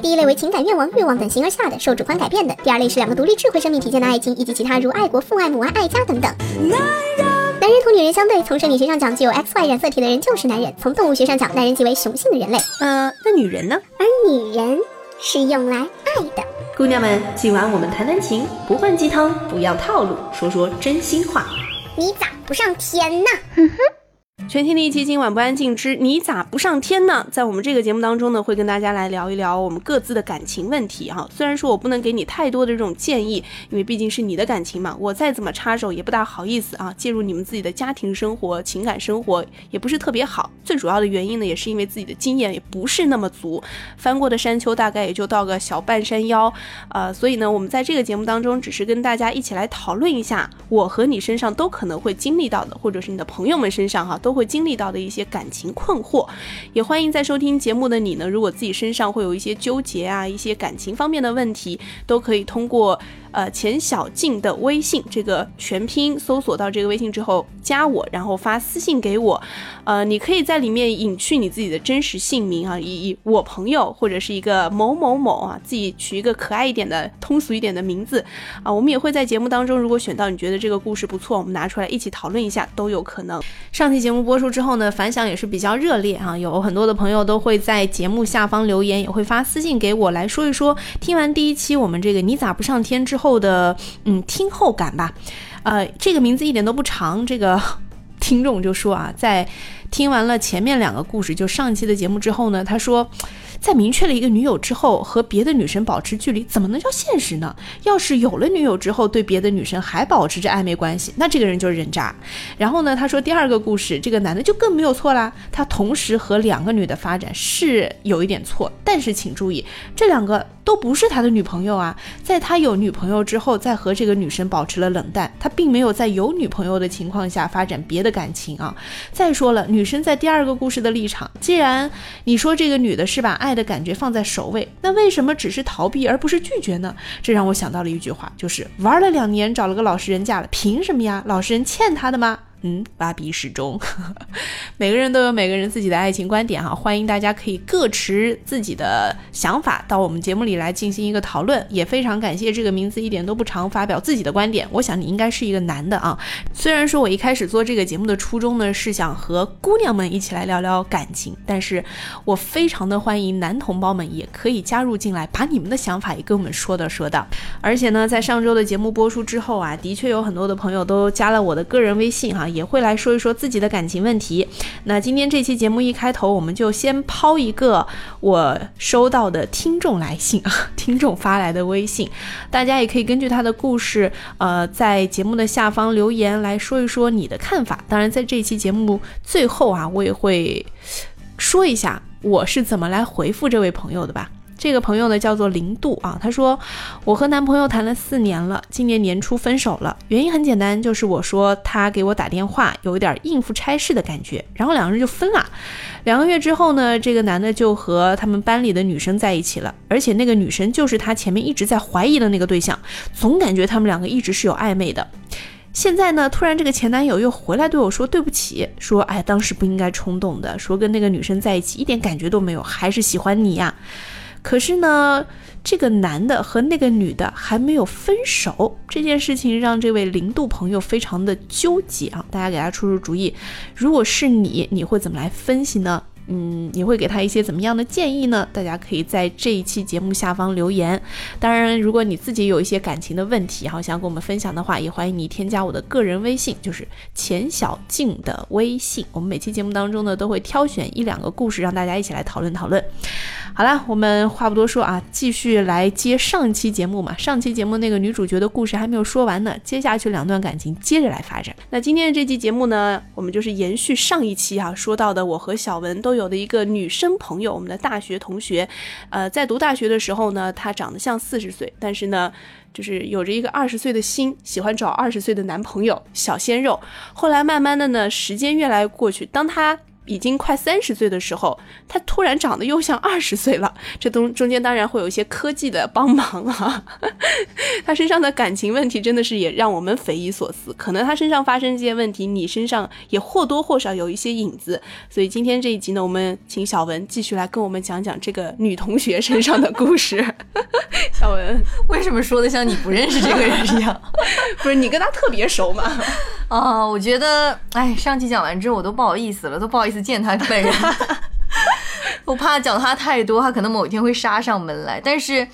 第一类为情感愿望、欲望等形而下的，受主观改变的；第二类是两个独立智慧生命体现的爱情，以及其他如爱国、父爱、母爱、爱家等等。男人同女人相对，从生理学上讲，具有 X Y 染色体的人就是男人；从动物学上讲，男人即为雄性的人类。呃，那女人呢？而女人是用来爱的。姑娘们，今晚我们谈谈情，不灌鸡汤，不要套路，说说真心话。你咋不上天呢？哼哼。全新的一期《今晚不安静之你咋不上天呢》在我们这个节目当中呢，会跟大家来聊一聊我们各自的感情问题哈。虽然说我不能给你太多的这种建议，因为毕竟是你的感情嘛，我再怎么插手也不大好意思啊，介入你们自己的家庭生活、情感生活也不是特别好。最主要的原因呢，也是因为自己的经验也不是那么足，翻过的山丘大概也就到个小半山腰，呃，所以呢，我们在这个节目当中只是跟大家一起来讨论一下，我和你身上都可能会经历到的，或者是你的朋友们身上哈都都。会经历到的一些感情困惑，也欢迎在收听节目的你呢，如果自己身上会有一些纠结啊，一些感情方面的问题，都可以通过。呃，钱小静的微信这个全拼搜索到这个微信之后，加我，然后发私信给我。呃，你可以在里面隐去你自己的真实姓名啊，以以我朋友或者是一个某某某啊，自己取一个可爱一点的、通俗一点的名字啊。我们也会在节目当中，如果选到你觉得这个故事不错，我们拿出来一起讨论一下都有可能。上期节目播出之后呢，反响也是比较热烈啊，有很多的朋友都会在节目下方留言，也会发私信给我来说一说，听完第一期我们这个你咋不上天之后后的嗯听后感吧，呃，这个名字一点都不长，这个听众就说啊，在听完了前面两个故事，就上一期的节目之后呢，他说。在明确了一个女友之后，和别的女生保持距离，怎么能叫现实呢？要是有了女友之后，对别的女生还保持着暧昧关系，那这个人就是人渣。然后呢，他说第二个故事，这个男的就更没有错啦。他同时和两个女的发展是有一点错，但是请注意，这两个都不是他的女朋友啊。在他有女朋友之后，再和这个女生保持了冷淡，他并没有在有女朋友的情况下发展别的感情啊。再说了，女女生在第二个故事的立场，既然你说这个女的是把爱。的感觉放在首位，那为什么只是逃避而不是拒绝呢？这让我想到了一句话，就是玩了两年，找了个老实人嫁了，凭什么呀？老实人欠她的吗？嗯，挖鼻始终。每个人都有每个人自己的爱情观点哈，欢迎大家可以各持自己的想法到我们节目里来进行一个讨论。也非常感谢这个名字一点都不长发表自己的观点。我想你应该是一个男的啊。虽然说我一开始做这个节目的初衷呢是想和姑娘们一起来聊聊感情，但是我非常的欢迎男同胞们也可以加入进来，把你们的想法也跟我们说道说道。而且呢，在上周的节目播出之后啊，的确有很多的朋友都加了我的个人微信哈。也会来说一说自己的感情问题。那今天这期节目一开头，我们就先抛一个我收到的听众来信啊，听众发来的微信，大家也可以根据他的故事，呃，在节目的下方留言来说一说你的看法。当然，在这期节目最后啊，我也会说一下我是怎么来回复这位朋友的吧。这个朋友呢叫做零度啊，他说我和男朋友谈了四年了，今年年初分手了，原因很简单，就是我说他给我打电话有一点应付差事的感觉，然后两个人就分了。两个月之后呢，这个男的就和他们班里的女生在一起了，而且那个女生就是他前面一直在怀疑的那个对象，总感觉他们两个一直是有暧昧的。现在呢，突然这个前男友又回来对我说对不起，说哎当时不应该冲动的，说跟那个女生在一起一点感觉都没有，还是喜欢你呀。可是呢，这个男的和那个女的还没有分手，这件事情让这位零度朋友非常的纠结啊！大家给他出出主意，如果是你，你会怎么来分析呢？嗯，你会给他一些怎么样的建议呢？大家可以在这一期节目下方留言。当然，如果你自己有一些感情的问题，好想跟我们分享的话，也欢迎你添加我的个人微信，就是钱小静的微信。我们每期节目当中呢，都会挑选一两个故事，让大家一起来讨论讨论。好了，我们话不多说啊，继续来接上期节目嘛。上期节目那个女主角的故事还没有说完呢，接下去两段感情接着来发展。那今天的这期节目呢，我们就是延续上一期啊说到的，我和小文都有的一个女生朋友，我们的大学同学。呃，在读大学的时候呢，她长得像四十岁，但是呢，就是有着一个二十岁的心，喜欢找二十岁的男朋友，小鲜肉。后来慢慢的呢，时间越来越过去，当她。已经快三十岁的时候，他突然长得又像二十岁了。这中中间当然会有一些科技的帮忙啊。他身上的感情问题真的是也让我们匪夷所思。可能他身上发生这些问题，你身上也或多或少有一些影子。所以今天这一集呢，我们请小文继续来跟我们讲讲这个女同学身上的故事。小文，为什么说的像你不认识这个人一样？不是你跟他特别熟吗？啊，我觉得，哎，上期讲完之后我都不好意思了，都不好意思见他本人。我怕讲他太多，他可能某一天会杀上门来。但是，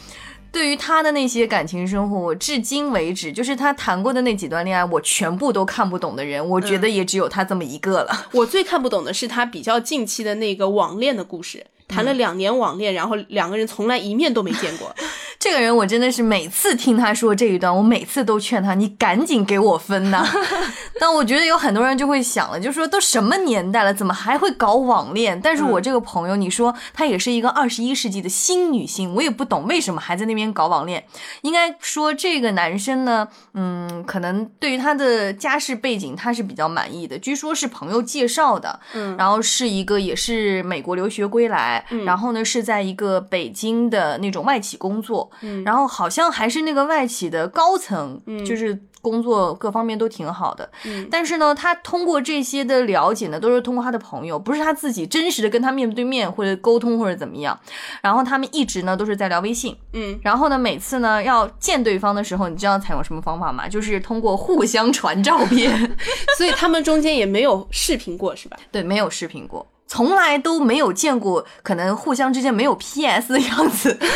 对于他的那些感情生活，我至今为止，就是他谈过的那几段恋爱，我全部都看不懂的人，我觉得也只有他这么一个了。我最看不懂的是他比较近期的那个网恋的故事，谈了两年网恋，然后两个人从来一面都没见过。这个人我真的是每次听他说这一段，我每次都劝他，你赶紧给我分呐。但我觉得有很多人就会想了，就说都什么年代了，怎么还会搞网恋？但是我这个朋友，你说她也是一个二十一世纪的新女性，我也不懂为什么还在那边搞网恋。应该说这个男生呢，嗯，可能对于他的家世背景他是比较满意的，据说是朋友介绍的，嗯，然后是一个也是美国留学归来，然后呢是在一个北京的那种外企工作。嗯，然后好像还是那个外企的高层，嗯，就是工作各方面都挺好的，嗯，但是呢，他通过这些的了解呢，都是通过他的朋友，不是他自己真实的跟他面对面或者沟通或者怎么样。然后他们一直呢都是在聊微信，嗯，然后呢每次呢要见对方的时候，你知道采用什么方法吗？就是通过互相传照片，所以他们中间也没有视频过，是吧？对，没有视频过。从来都没有见过，可能互相之间没有 PS 的样子。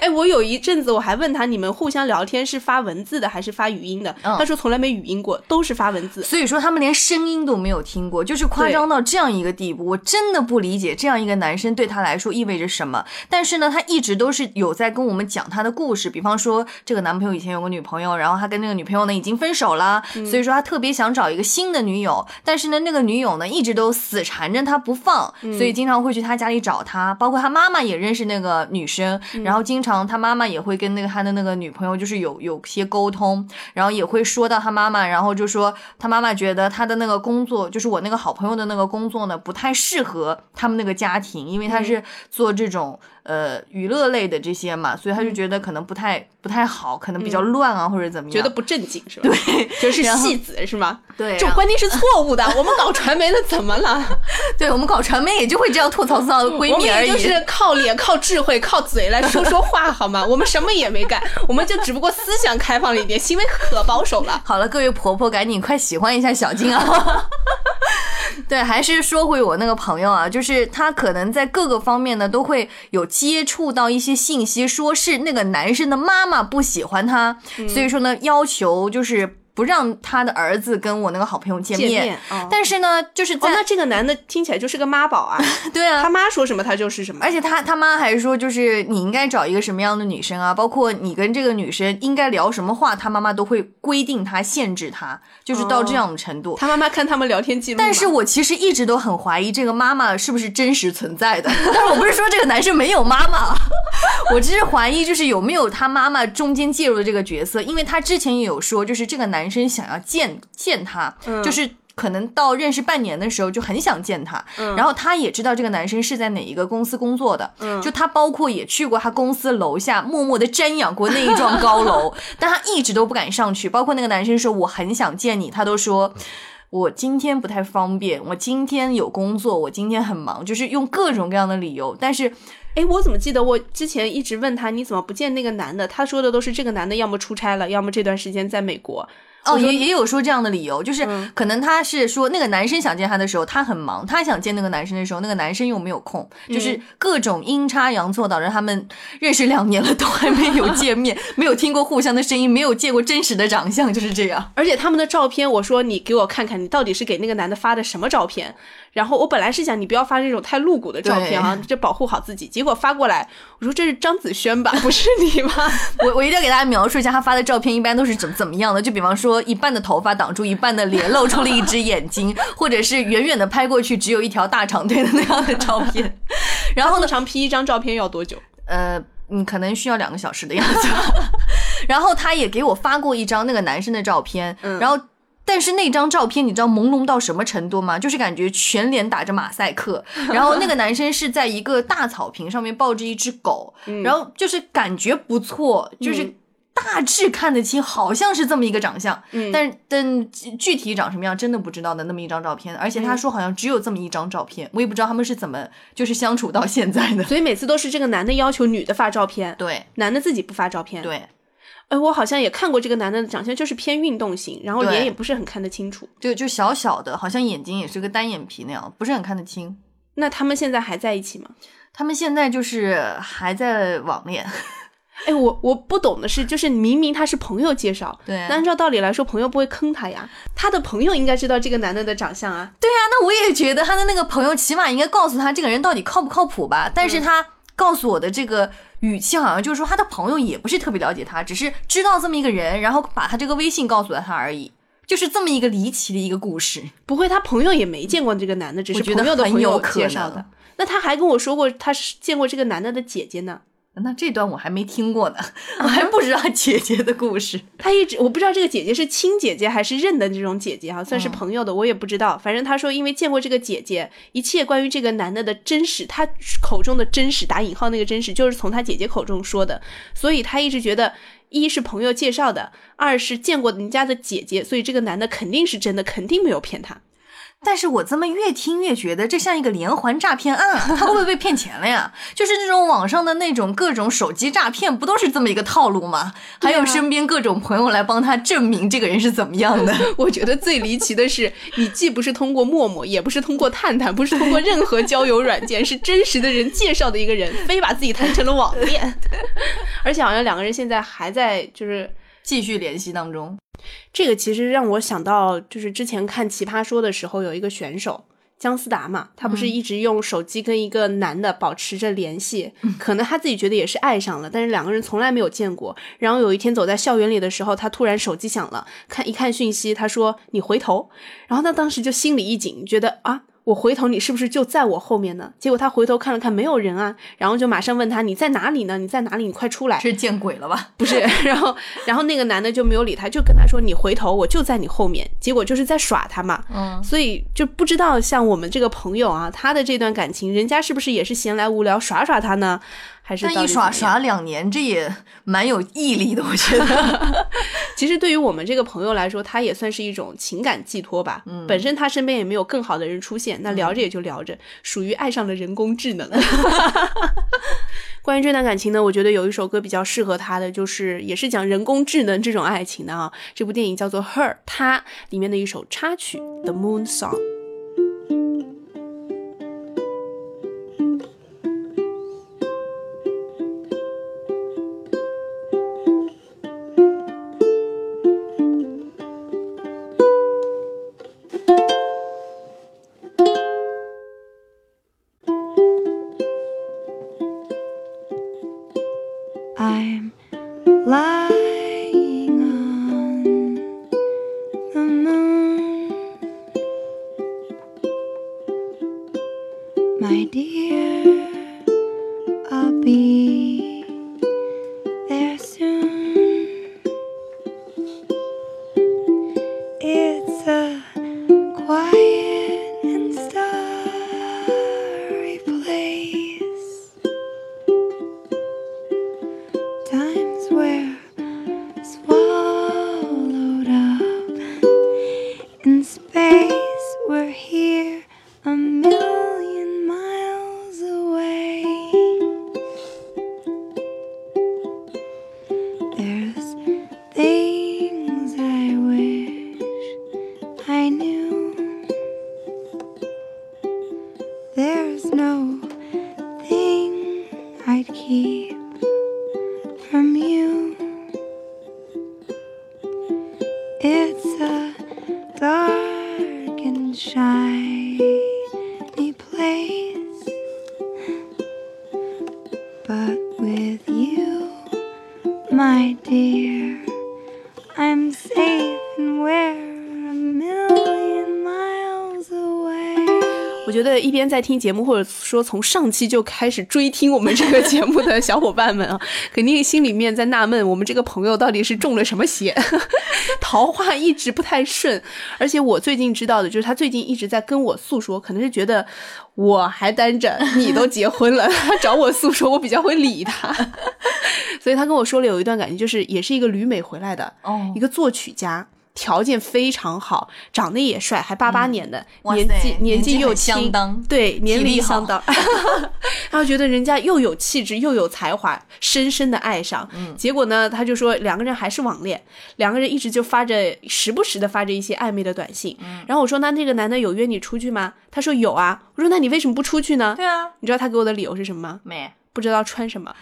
哎，我有一阵子我还问他，你们互相聊天是发文字的还是发语音的？他说从来没语音过，都是发文字。所以说他们连声音都没有听过，就是夸张到这样一个地步。我真的不理解这样一个男生对他来说意味着什么。但是呢，他一直都是有在跟我们讲他的故事。比方说，这个男朋友以前有个女朋友，然后他跟那个女朋友呢已经分手了，所以说他特别想找一个新的女友。但是呢，那个女友呢一直都死缠着他不放，所以经常会去他家里找他。包括他妈妈也认识那个女生，然后经常他妈妈也会跟那个他的那个女朋友就是有有些沟通，然后也会说到他妈妈，然后就说他妈妈觉得他的那个工作，就是我那个好朋友的那个工作呢，不太适合他们那个家庭，因为他是做这种。呃，娱乐类的这些嘛，所以他就觉得可能不太不太好，可能比较乱啊，或者怎么样，觉得不正经是吧？对，就是戏子是吗？对，这种观念是错误的。我们搞传媒的怎么了？对我们搞传媒也就会这样吐槽自己的闺蜜而已，就是 靠脸、靠智慧、靠嘴来说说话好吗？我们什么也没干，我们就只不过思想开放了一点，行为可保守了。好了，各位婆婆，赶紧快喜欢一下小金啊！对，还是说回我那个朋友啊，就是他可能在各个方面呢都会有接触到一些信息，说是那个男生的妈妈不喜欢他，所以说呢要求就是。不让他的儿子跟我那个好朋友见面，但是呢，就是在那这个男的听起来就是个妈宝啊，对啊，他妈说什么他就是什么，而且他他妈还说就是你应该找一个什么样的女生啊，包括你跟这个女生应该聊什么话，他妈妈都会规定他限制他，就是到这样的程度。他妈妈看他们聊天记录，但是我其实一直都很怀疑这个妈妈是不是真实存在的，但是我不是说这个男生没有妈妈，我只是怀疑就是有没有他妈妈中间介入的这个角色，因为他之前也有说就是这个男。男生想要见见他，就是可能到认识半年的时候就很想见他，然后他也知道这个男生是在哪一个公司工作的，就他包括也去过他公司楼下默默的瞻仰过那一幢高楼，但他一直都不敢上去。包括那个男生说我很想见你，他都说我今天不太方便，我今天有工作，我今天很忙，就是用各种各样的理由。但是，哎，我怎么记得我之前一直问他你怎么不见那个男的，他说的都是这个男的要么出差了，要么这段时间在美国。哦，也也有说这样的理由，就是可能他是说那个男生想见他的时候，他很忙；他想见那个男生的时候，那个男生又没有空，就是各种阴差阳错，导致他们认识两年了都还没有见面，没有听过互相的声音，没有见过真实的长相，就是这样。而且他们的照片，我说你给我看看，你到底是给那个男的发的什么照片？然后我本来是想你不要发这种太露骨的照片啊，这保护好自己。结果发过来，我说这是张子萱吧？不是你吗？我我一定要给大家描述一下他发的照片一般都是怎怎么样的？就比方说一半的头发挡住一半的脸，露出了一只眼睛，或者是远远的拍过去只有一条大长腿的那样的照片。然后呢，长 P 一张照片要多久？呃，嗯，可能需要两个小时的样子。然后他也给我发过一张那个男生的照片，然后。但是那张照片你知道朦胧到什么程度吗？就是感觉全脸打着马赛克，然后那个男生是在一个大草坪上面抱着一只狗，然后就是感觉不错，就是大致看得清，好像是这么一个长相，但是但具体长什么样真的不知道的那么一张照片，而且他说好像只有这么一张照片，我也不知道他们是怎么就是相处到现在的，所以每次都是这个男的要求女的发照片，对，男的自己不发照片，对。哎，我好像也看过这个男的长相，就是偏运动型，然后脸也不是很看得清楚，就就小小的，好像眼睛也是个单眼皮那样，不是很看得清。那他们现在还在一起吗？他们现在就是还在网恋。哎，我我不懂的是，就是明明他是朋友介绍，对，那按照道理来说，朋友不会坑他呀，他的朋友应该知道这个男的的长相啊。对啊，那我也觉得他的那个朋友起码应该告诉他这个人到底靠不靠谱吧。但是他告诉我的这个。语气好像就是说他的朋友也不是特别了解他，只是知道这么一个人，然后把他这个微信告诉了他而已，就是这么一个离奇的一个故事。不会，他朋友也没见过这个男的，只是朋友的朋友介绍的。那他还跟我说过，他是见过这个男的的姐姐呢。那这段我还没听过呢，我还不知道姐姐的故事。他一直我不知道这个姐姐是亲姐姐还是认的这种姐姐哈，算是朋友的，我也不知道。反正她说因为见过这个姐姐，一切关于这个男的的真实，她口中的真实打引号那个真实，就是从她姐姐口中说的，所以他一直觉得一是朋友介绍的，二是见过人家的姐姐，所以这个男的肯定是真的，肯定没有骗他。但是我这么越听越觉得这像一个连环诈骗案，他会不会被骗钱了呀？就是这种网上的那种各种手机诈骗，不都是这么一个套路吗？还有身边各种朋友来帮他证明这个人是怎么样的。我觉得最离奇的是，你既不是通过陌陌，也不是通过探探，不是通过任何交友软件，是真实的人介绍的一个人，非把自己谈成了网恋，而且好像两个人现在还在就是继续联系当中。这个其实让我想到，就是之前看《奇葩说》的时候，有一个选手姜思达嘛，他不是一直用手机跟一个男的保持着联系，可能他自己觉得也是爱上了，但是两个人从来没有见过。然后有一天走在校园里的时候，他突然手机响了，看一看讯息，他说：“你回头。”然后他当时就心里一紧，觉得啊。我回头，你是不是就在我后面呢？结果他回头看了看，没有人啊，然后就马上问他你在哪里呢？你在哪里？你快出来！是见鬼了吧？不是，然后然后那个男的就没有理他，就跟他说你回头，我就在你后面。结果就是在耍他嘛。嗯，所以就不知道像我们这个朋友啊，他的这段感情，人家是不是也是闲来无聊耍耍他呢？但一耍耍两年，这也蛮有毅力的，我觉得。其实对于我们这个朋友来说，他也算是一种情感寄托吧。嗯，本身他身边也没有更好的人出现，那聊着也就聊着，属于爱上了人工智能。关于这段感情呢，我觉得有一首歌比较适合他的，就是也是讲人工智能这种爱情的啊。这部电影叫做《Her》，它里面的一首插曲《The Moon Song》。I'm lying. hide key. 在听节目，或者说从上期就开始追听我们这个节目的小伙伴们啊，肯定心里面在纳闷，我们这个朋友到底是中了什么邪，桃花一直不太顺。而且我最近知道的就是，他最近一直在跟我诉说，可能是觉得我还单着，你都结婚了，他找我诉说，我比较会理他，所以他跟我说了有一段感情，就是也是一个旅美回来的，哦一个作曲家。条件非常好，长得也帅，还八八年的，哇年纪年纪又轻，相当对，年龄相当，然后觉得人家又有气质又有才华，深深的爱上。嗯结果呢，他就说两个人还是网恋，两个人一直就发着时不时的发着一些暧昧的短信。嗯然后我说那那个男的有约你出去吗？他说有啊。我说那你为什么不出去呢？对啊，你知道他给我的理由是什么吗？没。不知道穿什么。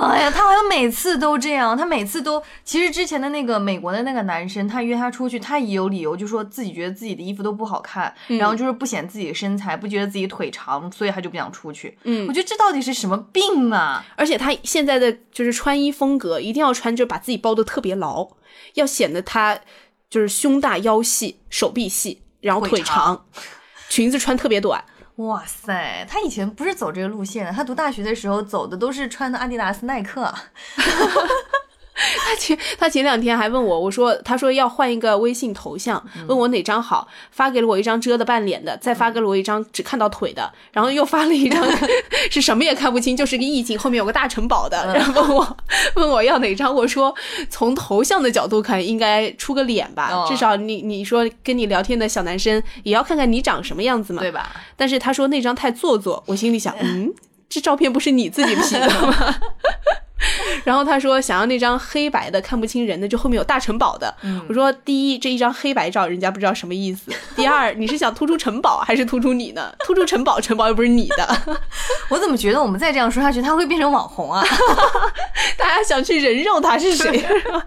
哎呀，他好像每次都这样。他每次都，其实之前的那个美国的那个男生，他约她出去，他也有理由，就说自己觉得自己的衣服都不好看，嗯然后就是不显自己的身材，不觉得自己腿长，所以他就不想出去。嗯我觉得这到底是什么病啊？而且他现在的就是穿衣风格，一定要穿就把自己包的特别牢，要显得他就是胸大腰细、手臂细，然后腿腿长，裙子穿特别短。哇塞，他以前不是走这个路线的，他读大学的时候走的都是穿的阿迪达斯、耐克。他前他前两天还问我，我说他说要换一个微信头像，问我哪张好，发给了我一张遮的半脸的，再发给了我一张只看到腿的，然后又发了一张 是什么也看不清，就是个意境，后面有个大城堡的，然后问我问我要哪张，我说从头像的角度看，应该出个脸吧，哦至少你你说跟你聊天的小男生也要看看你长什么样子嘛，对吧？但是他说那张太做作，我心里想，嗯，这照片不是你自己 P 的吗？然后他说想要那张黑白的看不清人的，就后面有大城堡的。我说第一这一张黑白照人家不知道什么意思，第二你是想突出城堡还是突出你呢？突出城堡，城堡又不是你的，我怎么觉得我们再这样说下去，他会变成网红啊？大家想去人肉他是谁？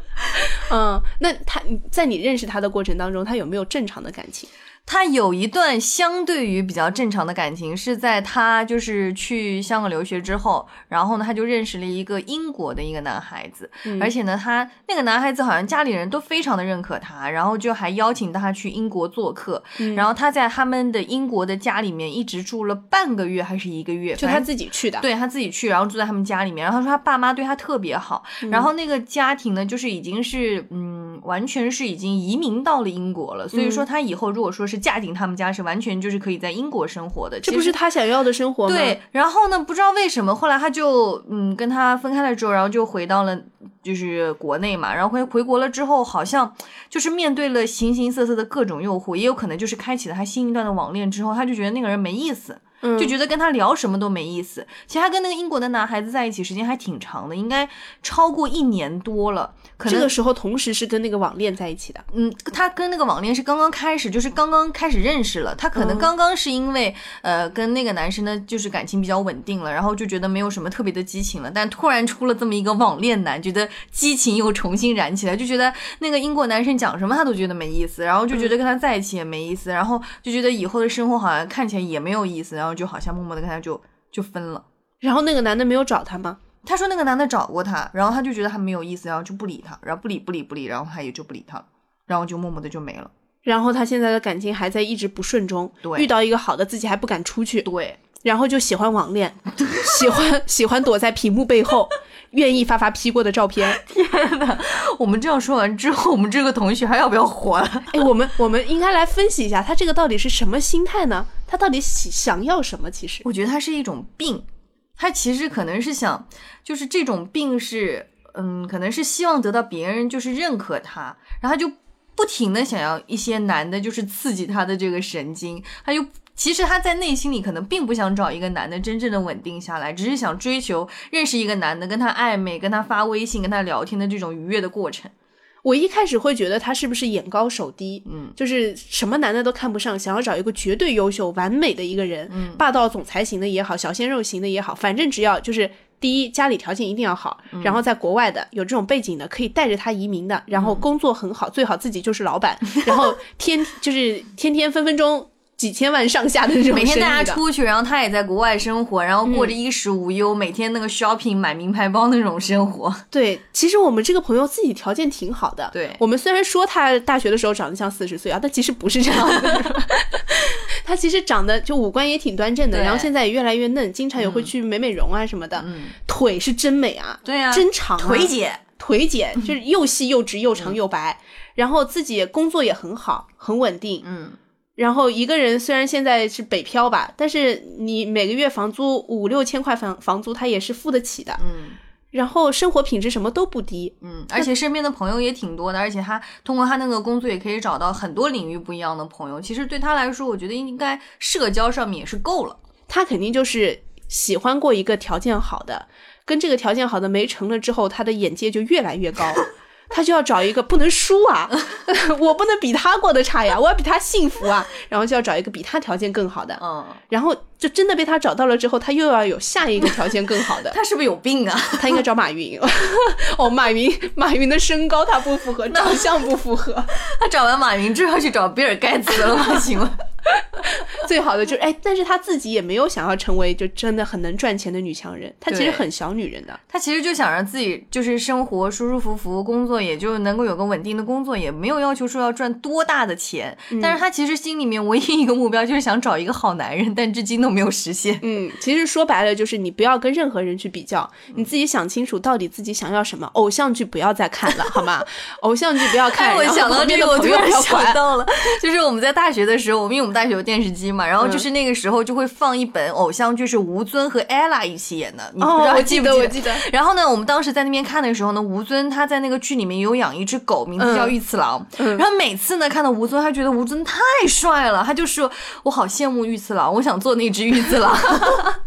嗯，那他在你认识他的过程当中，他有没有正常的感情？他有一段相对于比较正常的感情，是在他就是去香港留学之后，然后呢，他就认识了一个英国的一个男孩子，而且呢，他那个男孩子好像家里人都非常的认可他，然后就还邀请他去英国做客，然后他在他们的英国的家里面一直住了半个月还是一个月，就他自己去的。对他自己去，然后住在他们家里面。然后他说他爸妈对他特别好，嗯。然后那个家庭呢，就是已经是嗯，完全是已经移民到了英国了。所以嗯说他以后如果说是嫁进他们家，是完全就是可以在英国生活的。这不是他想要的生活吗？对，然后呢，不知道为什么，后来他就嗯跟他分开了之后，然后就回到了就是国内嘛，然后回回国了之后，好像就是面对了形形色色的各种诱惑，也有可能就是开启了他新一段的网恋之后，他就觉得那个人没意思。嗯就觉得跟他聊什么都没意思。其实他跟那个英国的男孩子在一起时间还挺长的，应该超过一年多了。可能这个时候同时是跟那个网恋在一起的。嗯，他跟那个网恋是刚刚开始，就是刚刚开始认识了。他嗯可能刚刚是因为、呃跟那个男生呢，就是感情比较稳定了，然后就觉得没有什么特别的激情了。但突然出了这么一个网恋男，觉得激情又重新燃起来，就觉得那个英国男生讲什么他都觉得没意思，然后就觉得跟他在一起也没意思，然后就觉得以后的生活好像看起来也没有意思，然后就好像默默的跟他就就分了。然后那个男的没有找他吗？他说那个男的找过他，然后他就觉得他没有意思，然后就不理他，然后不理不理不理，然后他也就不理他了，然后就默默的就没了。然后他现在的感情还在一直不顺中，对遇到一个好的自己还不敢出去，对，然后就喜欢网恋，喜欢喜欢躲在屏幕背后，愿意发发 P 过的照片。我们这样说完之后，我们这个同学还要不要活了？哎，我们我们应该来分析一下，他这个到底是什么心态呢？他到底喜想要什么？其实，我觉得他是一种病，他其实可能是想，就是这种病是，嗯，可能是希望得到别人就是认可他，然后他就不停的想要一些男的，就是刺激他的这个神经，他就。其实他在内心里可能并不想找一个男的真正的稳定下来，只是想追求认识一个男的，跟他暧昧，跟他发微信，跟他聊天的这种愉悦的过程。我一开始会觉得他是不是眼高手低，嗯，就是什么男的都看不上，想要找一个绝对优秀、完美的一个人，嗯。霸道总裁型的也好，小鲜肉型的也好，反正只要就是。第一，家里条件一定要好，然后在国外的有这种背景的，可以带着他移民的，然后工作很好，最好自己就是老板，然后天 就是天天分分钟几千万上下的这种每天带他生意的。出去，然后他也在国外生活，然后过着衣食无忧，每天那个 shopping 买名牌包那种生活。对，其实我们这个朋友自己条件挺好的。对。我们虽然说他大学的时候长得像四十岁啊，但其实不是这样的。他其实长得就五官也挺端正的，然后现在也越来越嫩，经常也会去美美容啊什么的，嗯。腿是真美啊，对啊。真长、啊，腿姐，腿姐 就是又细又直又长又白，然后自己工作也很好，很稳定，嗯，然后一个人虽然现在是北漂吧，但是你每个月房租五六千块房房租，他也是付得起的，嗯然后生活品质什么都不低，嗯，而且身边的朋友也挺多的，而且他通过他那个工作也可以找到很多领域不一样的朋友。其实对他来说，我觉得应该社交上面也是够了。他肯定就是喜欢过一个条件好的，跟这个条件好的没成了之后，他的眼界就越来越高。他就要找一个不能输啊，我不能比他过得差呀，我要比他幸福啊，然后就要找一个比他条件更好的，嗯，然后就真的被他找到了之后，他又要有下一个条件更好的，他是不是有病啊？他应该找马云。哦，马云，马云的身高他不符合，长相不符合，他找完马云之后去找比尔盖茨了吗？请问？最好的就是哎，但是她自己也没有想要成为就真的很能赚钱的女强人，她其实很小女人的。她其实就想让自己就是生活舒舒服服，工作也就能够有个稳定的工作，也没有要求说要赚多大的钱。但是她其实心里面唯一一个目标就是想找一个好男人，但至今都没有实现。嗯，其实说白了就是你不要跟任何人去比较，你自己想清楚到底自己想要什么。偶像剧不要再看了，好吗？偶像剧不要看。哎，我想到这个，我突然朋友不要。想到了，就是我们在大学的时候，我们因为我们大学有电视机嘛，然后就是那个时候就会放一本偶像剧，是吴尊和 ella 一起演的，你不知哦，道我记得，记不记我记得。然后呢，我们当时在那边看的时候呢，吴尊他在那个剧里面有养一只狗，名字叫嗯玉次郎。嗯然后每次呢看到吴尊，他觉得吴尊太帅了，他就说：“我好羡慕玉次郎，我想做那只玉次郎。”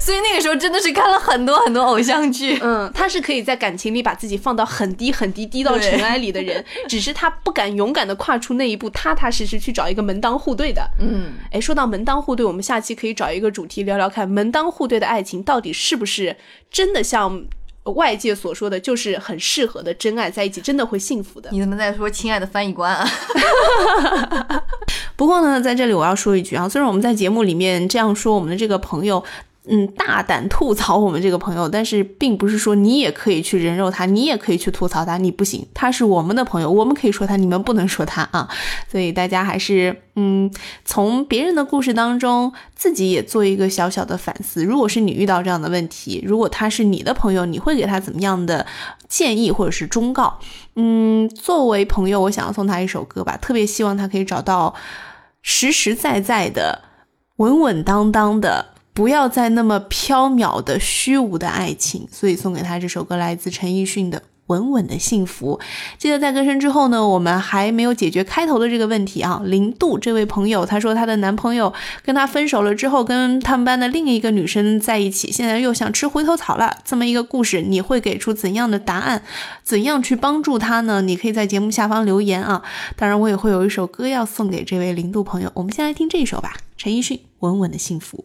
所以那个时候真的是看了很多很多偶像剧。嗯，他是可以在感情里把自己放到很低很低，低到尘埃里的人，只是他不敢勇敢的跨出那一步，踏踏实实去找一个门当户对的。嗯，哎，说到门当户对，我们下期可以找一个主题聊聊看，门当户对的爱情到底是不是真的像外界所说的，就是很适合的真爱在一起，真的会幸福的。你怎么在说亲爱的翻译官啊？不过呢，在这里我要说一句啊，虽然我们在节目里面这样说我们的这个朋友。嗯，大胆吐槽我们这个朋友，但是并不是说你也可以去人肉他，你也可以去吐槽他，你不行，他是我们的朋友，我们可以说他，你们不能说他啊。所以大家还是嗯，从别人的故事当中，自己也做一个小小的反思。如果是你遇到这样的问题，如果他是你的朋友，你会给他怎么样的建议或者是忠告？嗯，作为朋友，我想要送他一首歌吧，特别希望他可以找到实实在在的、稳稳当当的。不要再那么缥缈的虚无的爱情，所以送给他这首歌，来自陈奕迅的《稳稳的幸福》。记得在歌声之后呢，我们还没有解决开头的这个问题啊。零度这位朋友，她说她的男朋友跟她分手了之后，跟他们班的另一个女生在一起，现在又想吃回头草了。这么一个故事，你会给出怎样的答案？怎样去帮助他呢？你可以在节目下方留言啊。当然，我也会有一首歌要送给这位零度朋友。我们先来听这一首吧，陈奕迅《稳稳的幸福》。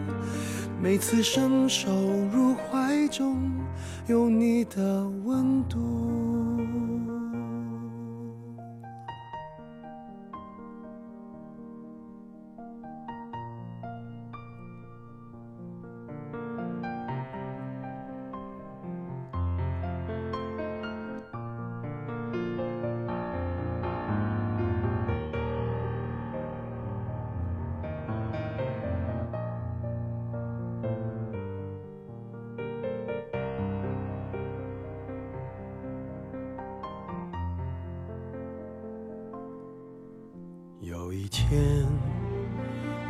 每次伸手入怀中，有你的温度。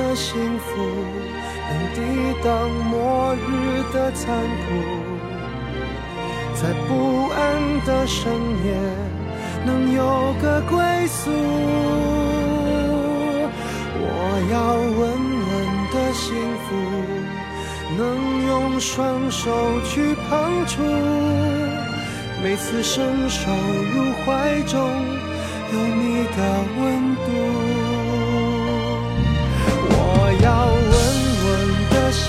的幸福。能抵挡末日的残酷，在不安的深夜能有个归宿。我要稳稳的幸福，能用双手去碰触，每次伸手入怀中有你的温度。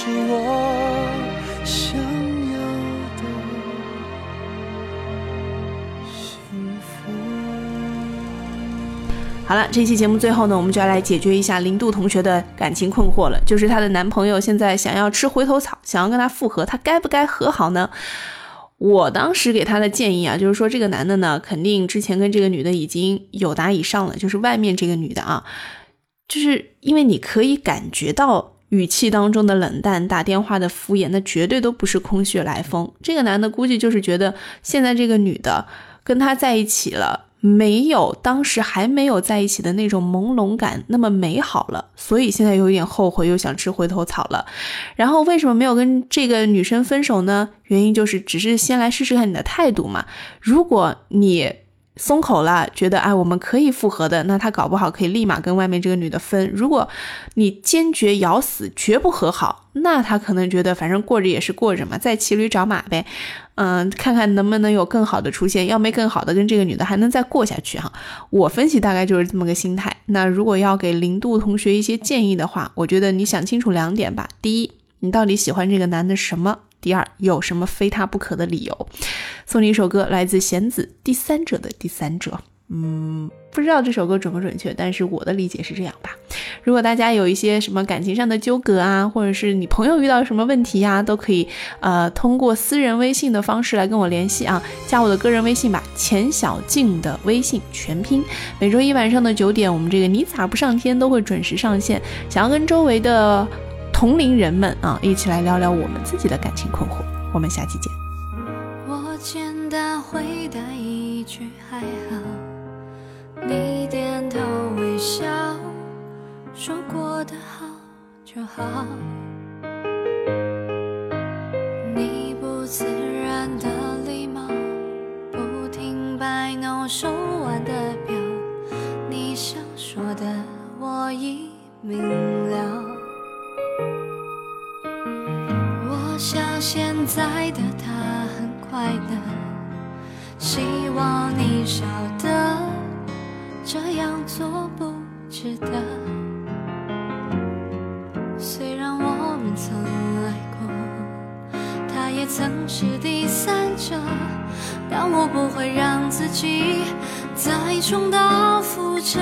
是我想要的幸福。好了，这期节目最后呢，我们就要来解决一下零度同学的感情困惑了，就是她的男朋友现在想要吃回头草，想要跟她复合，她该不该和好呢？我当时给他的建议啊，就是说这个男的呢，肯定之前跟这个女的已经有达以上了，就是外面这个女的啊，就是因为你可以感觉到语气当中的冷淡，打电话的敷衍，那绝对都不是空穴来风。这个男的估计就是觉得现在这个女的跟他在一起了。没有当时还没有在一起的那种朦胧感那么美好了，所以现在有点后悔，又想吃回头草了。然后为什么没有跟这个女生分手呢？原因就是只是先来试试看你的态度嘛。如果你。松口了，觉得哎，我们可以复合的，那他搞不好可以立马跟外面这个女的分。如果你坚决咬死，绝不和好，那他可能觉得反正过着也是过着嘛，再骑驴找马呗，嗯，看看能不能有更好的出现，要没更好的，跟这个女的还能再过下去哈。我分析大概就是这么个心态。那如果要给零度同学一些建议的话，我觉得你想清楚两点吧。第一，你到底喜欢这个男的什么？第二，有什么非他不可的理由？送你一首歌，来自弦子，《第三者的第三者》。嗯，不知道这首歌准不准确，但是我的理解是这样吧。如果大家有一些什么感情上的纠葛啊，或者是你朋友遇到什么问题呀，都可以呃通过私人微信的方式来跟我联系啊，加我的个人微信吧，钱小静的微信全拼。每周一晚上的九点，我们这个你咋不上天都会准时上线。想要跟周围的。同龄人们啊，一起来聊聊我们自己的感情困惑。我们下期见。我简单回答一句还好，你点头微笑，说过的好就好。你不自然的礼貌，不停摆弄手腕的表，你想说的我已明在的他很快乐，希望你晓得这样做不值得。虽然我们曾爱过，他也曾是第三者，但我不会让自己再重蹈覆辙。